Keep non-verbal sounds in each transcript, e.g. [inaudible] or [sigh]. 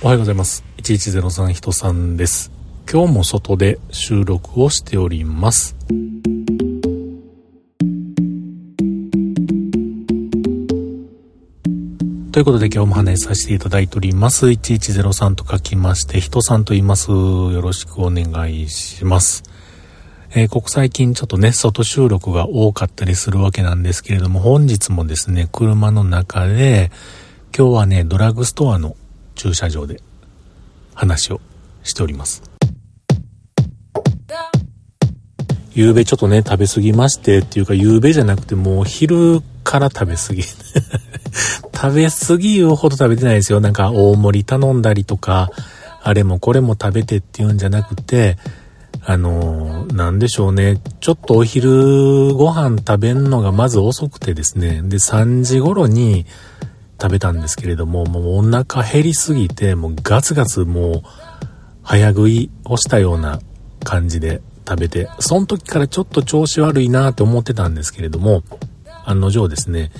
おはようございます。1103人さんです。今日も外で収録をしております。ということで今日も話させていただいております。1103と書きまして、人さんと言います。よろしくお願いします。えー、ここ最近ちょっとね、外収録が多かったりするわけなんですけれども、本日もですね、車の中で、今日はね、ドラッグストアの駐車場で話をしております。夕べちょっとね、食べ過ぎましてっていうか、夕べじゃなくてもう昼から食べ過ぎ。[laughs] 食べ過ぎ言うほど食べてないですよ。なんか大盛り頼んだりとか、あれもこれも食べてっていうんじゃなくて、あのー、なんでしょうね。ちょっとお昼ご飯食べんのがまず遅くてですね。で、3時頃に、食べたんですけれども、もうお腹減りすぎて、もうガツガツもう早食いをしたような感じで食べて、その時からちょっと調子悪いなって思ってたんですけれども、案の定ですね、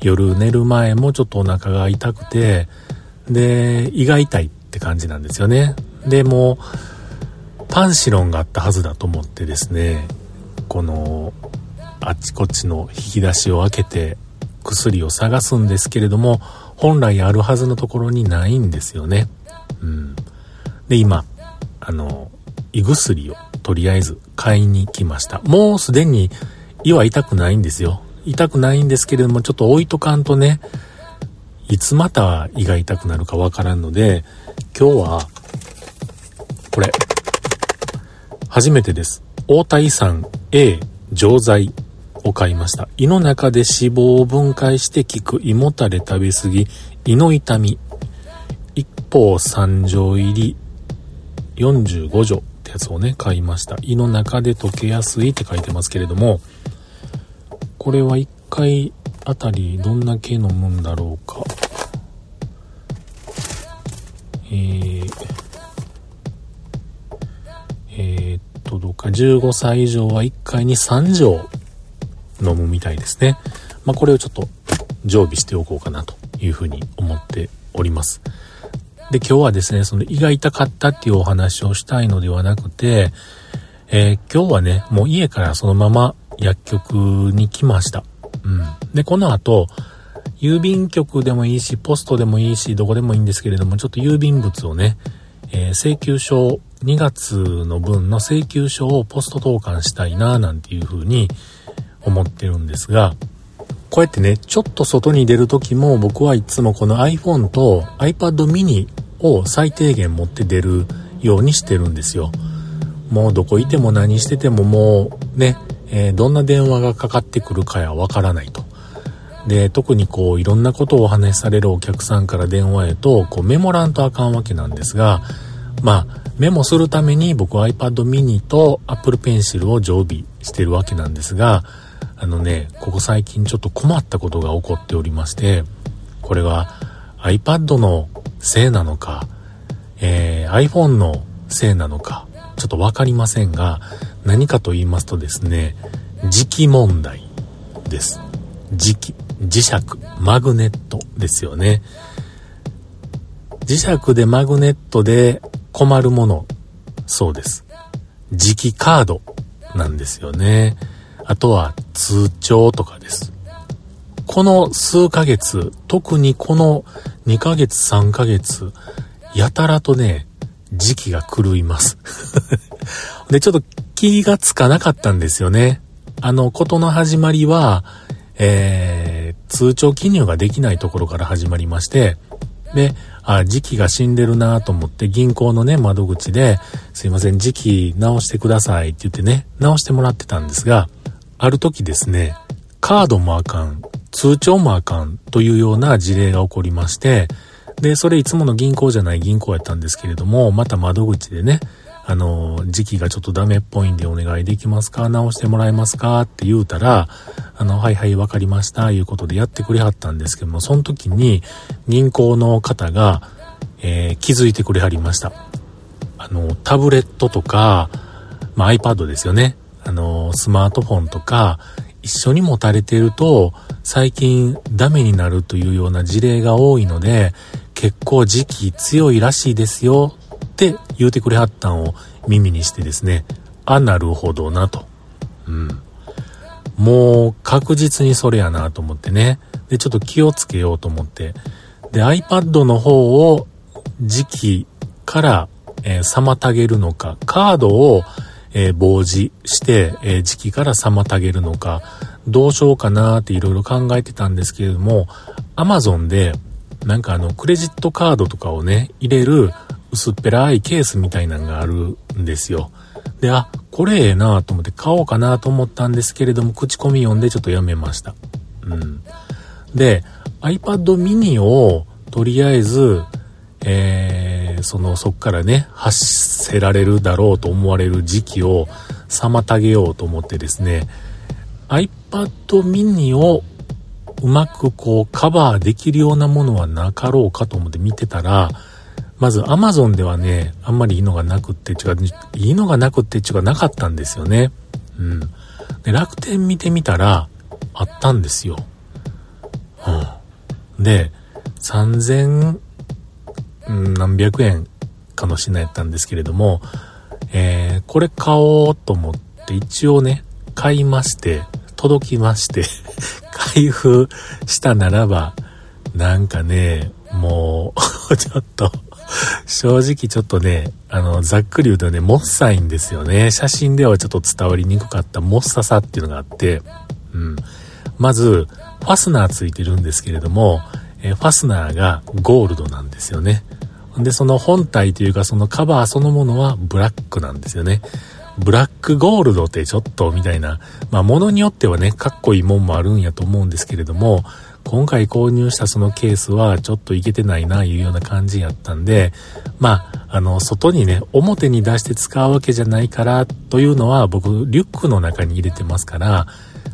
夜寝る前もちょっとお腹が痛くて、で、胃が痛いって感じなんですよね。で、もう、パンシロンがあったはずだと思ってですね、この、あっちこっちの引き出しを開けて、薬を探すんですけれども、本来あるはずのところにないんですよね。うん。で、今、あの、胃薬をとりあえず買いに来ました。もうすでに胃は痛くないんですよ。痛くないんですけれども、ちょっと置いとかんとね、いつまた胃が痛くなるかわからんので、今日は、これ、初めてです。大田胃酸 A 錠剤を買いました。胃の中で脂肪を分解して効く胃もたれ食べ過ぎ、胃の痛み。一方3錠入り45錠ってやつをね、買いました。胃の中で溶けやすいって書いてますけれども、これは1回あたりどんだけ飲むんだろうか。えー、えー、っと、どうか、15歳以上は1回に3錠飲むみたいですね。まあ、これをちょっと常備しておこうかなというふうに思っております。で、今日はですね、その胃が痛かったっていうお話をしたいのではなくて、えー、今日はね、もう家からそのまま薬局に来ました。うん。で、この後、郵便局でもいいし、ポストでもいいし、どこでもいいんですけれども、ちょっと郵便物をね、えー、請求書、2月の分の請求書をポスト投函したいな、なんていうふうに、思ってるんですが、こうやってね、ちょっと外に出る時も僕はいつもこの iPhone と iPad mini を最低限持って出るようにしてるんですよ。もうどこいても何しててももうね、えー、どんな電話がかかってくるかやわからないと。で、特にこういろんなことをお話しされるお客さんから電話へとこうメモらんとあかんわけなんですが、まあメモするために僕は iPad mini と Apple Pencil を常備してるわけなんですが、あのね、ここ最近ちょっと困ったことが起こっておりまして、これは iPad のせいなのか、えー、iPhone のせいなのか、ちょっとわかりませんが、何かと言いますとですね、磁気問題です。磁気、磁石、マグネットですよね。磁石でマグネットで困るもの、そうです。磁気カードなんですよね。あとは通帳とかです。この数ヶ月、特にこの2ヶ月3ヶ月、やたらとね、時期が狂います。[laughs] で、ちょっと気がつかなかったんですよね。あの、ことの始まりは、えー、通帳記入ができないところから始まりまして、で、あ、時期が死んでるなと思って銀行のね、窓口で、すいません、時期直してくださいって言ってね、直してもらってたんですが、ある時ですね、カードもあかん、通帳もあかんというような事例が起こりまして、で、それいつもの銀行じゃない銀行やったんですけれども、また窓口でね、あの、時期がちょっとダメっぽいんでお願いできますか直してもらえますかって言うたら、あの、はいはいわかりました、いうことでやってくれはったんですけども、その時に銀行の方が、えー、気づいてくれはりました。あの、タブレットとか、まあ、iPad ですよね。あの、スマートフォンとか、一緒に持たれていると、最近ダメになるというような事例が多いので、結構時期強いらしいですよって言うてくれはったんを耳にしてですね、あ、なるほどなと。うん。もう確実にそれやなと思ってね。で、ちょっと気をつけようと思って。で、iPad の方を時期から、えー、妨げるのか、カードを、えー、防止して、えー、時期から妨げるのか、どうしようかなっていろいろ考えてたんですけれども、Amazon で、なんかあの、クレジットカードとかをね、入れる薄っぺらいケースみたいなのがあるんですよ。で、あ、これええなと思って買おうかなと思ったんですけれども、口コミ読んでちょっとやめました。うん。で、iPad mini をとりあえずえ、えー、その、そっからね、発せられるだろうと思われる時期を妨げようと思ってですね、iPad mini をうまくこうカバーできるようなものはなかろうかと思って見てたら、まず Amazon ではね、あんまりいいのがなくって、違う、いいのがなくって違うかなかったんですよね。うん。で、楽天見てみたら、あったんですよ。うん。で、3000、何百円かの品やったんですけれども、えー、これ買おうと思って一応ね、買いまして、届きまして [laughs] 開封したならば、なんかね、もう [laughs] ちょっと正直ちょっとね、あの、ざっくり言うとね、もっさいんですよね。写真ではちょっと伝わりにくかったもっささっていうのがあって、うん。まず、ファスナーついてるんですけれども、えファスナーがゴールドなんですよね。で、その本体というかそのカバーそのものはブラックなんですよね。ブラックゴールドってちょっとみたいな、まあ物によってはね、かっこいいもんもあるんやと思うんですけれども、今回購入したそのケースはちょっといけてないな、いうような感じやったんで、まあ、あの、外にね、表に出して使うわけじゃないからというのは僕、リュックの中に入れてますから、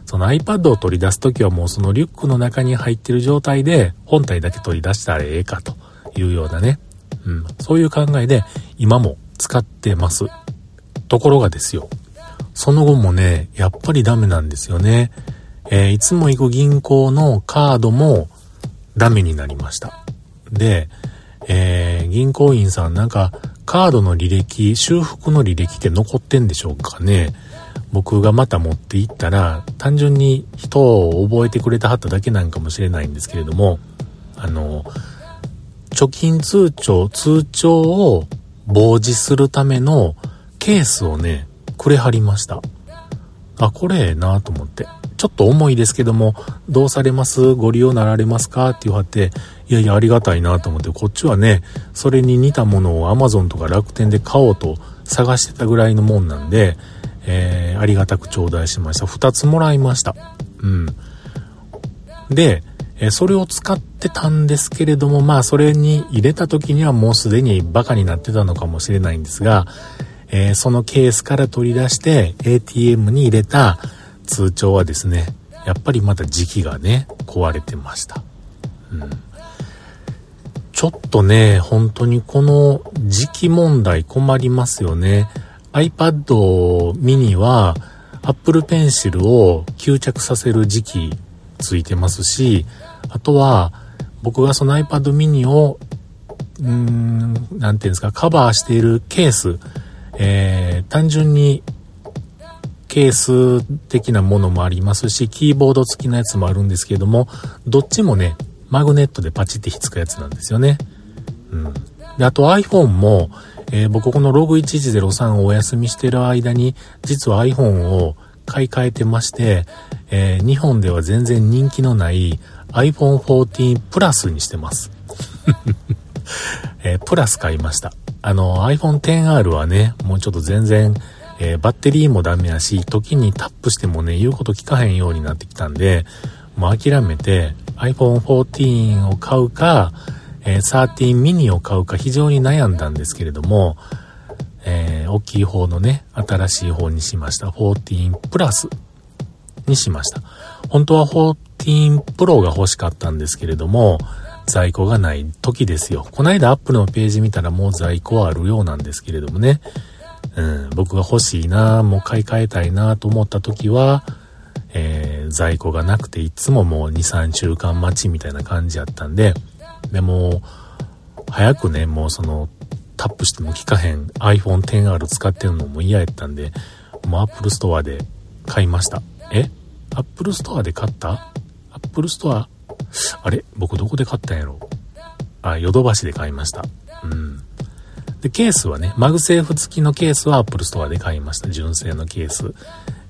その iPad を取り出すときはもうそのリュックの中に入ってる状態で本体だけ取り出したらええかというようなね、うん、そういう考えで今も使ってます。ところがですよ、その後もね、やっぱりダメなんですよね。えー、いつも行く銀行のカードもダメになりました。で、えー、銀行員さんなんかカードの履歴、修復の履歴って残ってんでしょうかね。僕がまた持っていったら、単純に人を覚えてくれたはっただけなんかもしれないんですけれども、あの、貯金通帳、通帳を防止するためのケースをね、くれはりました。あ、これええなと思って。ちょっと重いですけども、どうされます？ご利用なられますか？って言われて、いやいやありがたいなと思って、こっちはね、それに似たものを Amazon とか楽天で買おうと探してたぐらいのもんなんで、えー、ありがたく頂戴しました。2つもらいました。うん。で、えそれを使ってたんですけれども、まあそれに入れた時にはもうすでにバカになってたのかもしれないんですが、え、そのケースから取り出して ATM に入れた通帳はですね、やっぱりまた時期がね、壊れてました。うん。ちょっとね、本当にこの時期問題困りますよね。iPad mini は Apple Pencil を吸着させる時期ついてますし、あとは僕がその iPad mini を、うーん、なんていうんですか、カバーしているケース、えー、単純にケース的なものもありますし、キーボード付きのやつもあるんですけれども、どっちもね、マグネットでパチってひっつくやつなんですよね。うん。で、あと iPhone も、えー、僕このログ1103をお休みしてる間に、実は iPhone を買い替えてまして、えー、日本では全然人気のない iPhone 14 Plus にしてます。[laughs] えー、プラス買いました。あの iPhone XR はね、もうちょっと全然えー、バッテリーもダメやし、時にタップしてもね、言うこと聞かへんようになってきたんで、もう諦めて iPhone 14を買うか、えー、13 mini を買うか非常に悩んだんですけれども、えー、大きい方のね、新しい方にしました。14プラスにしました。本当は14 Pro が欲しかったんですけれども、在庫がない時ですよ。この間アップルのページ見たらもう在庫はあるようなんですけれどもね。うん、僕が欲しいな、もう買い替えたいなと思った時は、えー、在庫がなくていつももう2、3週間待ちみたいな感じやったんで、でも、早くね、もうその、タップしても効かへん iPhone XR 使ってるのも嫌やったんで、もう Apple Store で買いました。え ?Apple Store で買った？?Apple Store? あれ？僕どこで買ったんやろ？あ、ヨドバシで買いました。うん。で、ケースはね、 MagSafe 付きのケースは Apple Store で買いました。純正のケース、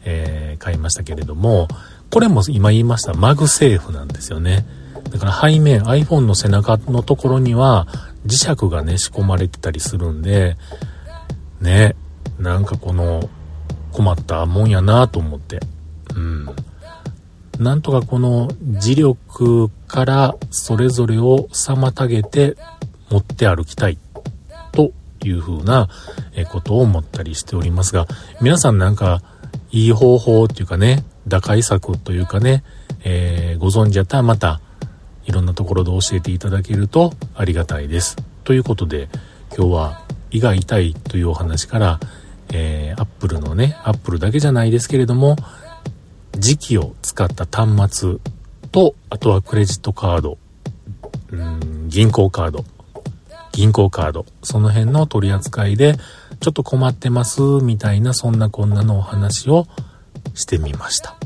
えー、買いましたけれども、これも今言いました MagSafe なんですよね。だから背面、iPhone の背中のところには磁石がね、仕込まれてたりするんで、ね、なんかこの困ったもんやなと思って。うん。なんとかこの磁力からそれぞれを妨げて持って歩きたいという風なことを思ったりしておりますが、皆さんなんかいい方法っていうかね、打開策というかね、えー、ご存知やったらまたいろんなところで教えていただけるとありがたいです。ということで今日は胃が痛いというお話から、えー、アップルのね、アップルだけじゃないですけれども、時期を使った端末と、あとはクレジットカード、うん、銀行カード、銀行カード、その辺の取り扱いで、ちょっと困ってます、みたいな、そんなこんなのお話をしてみました。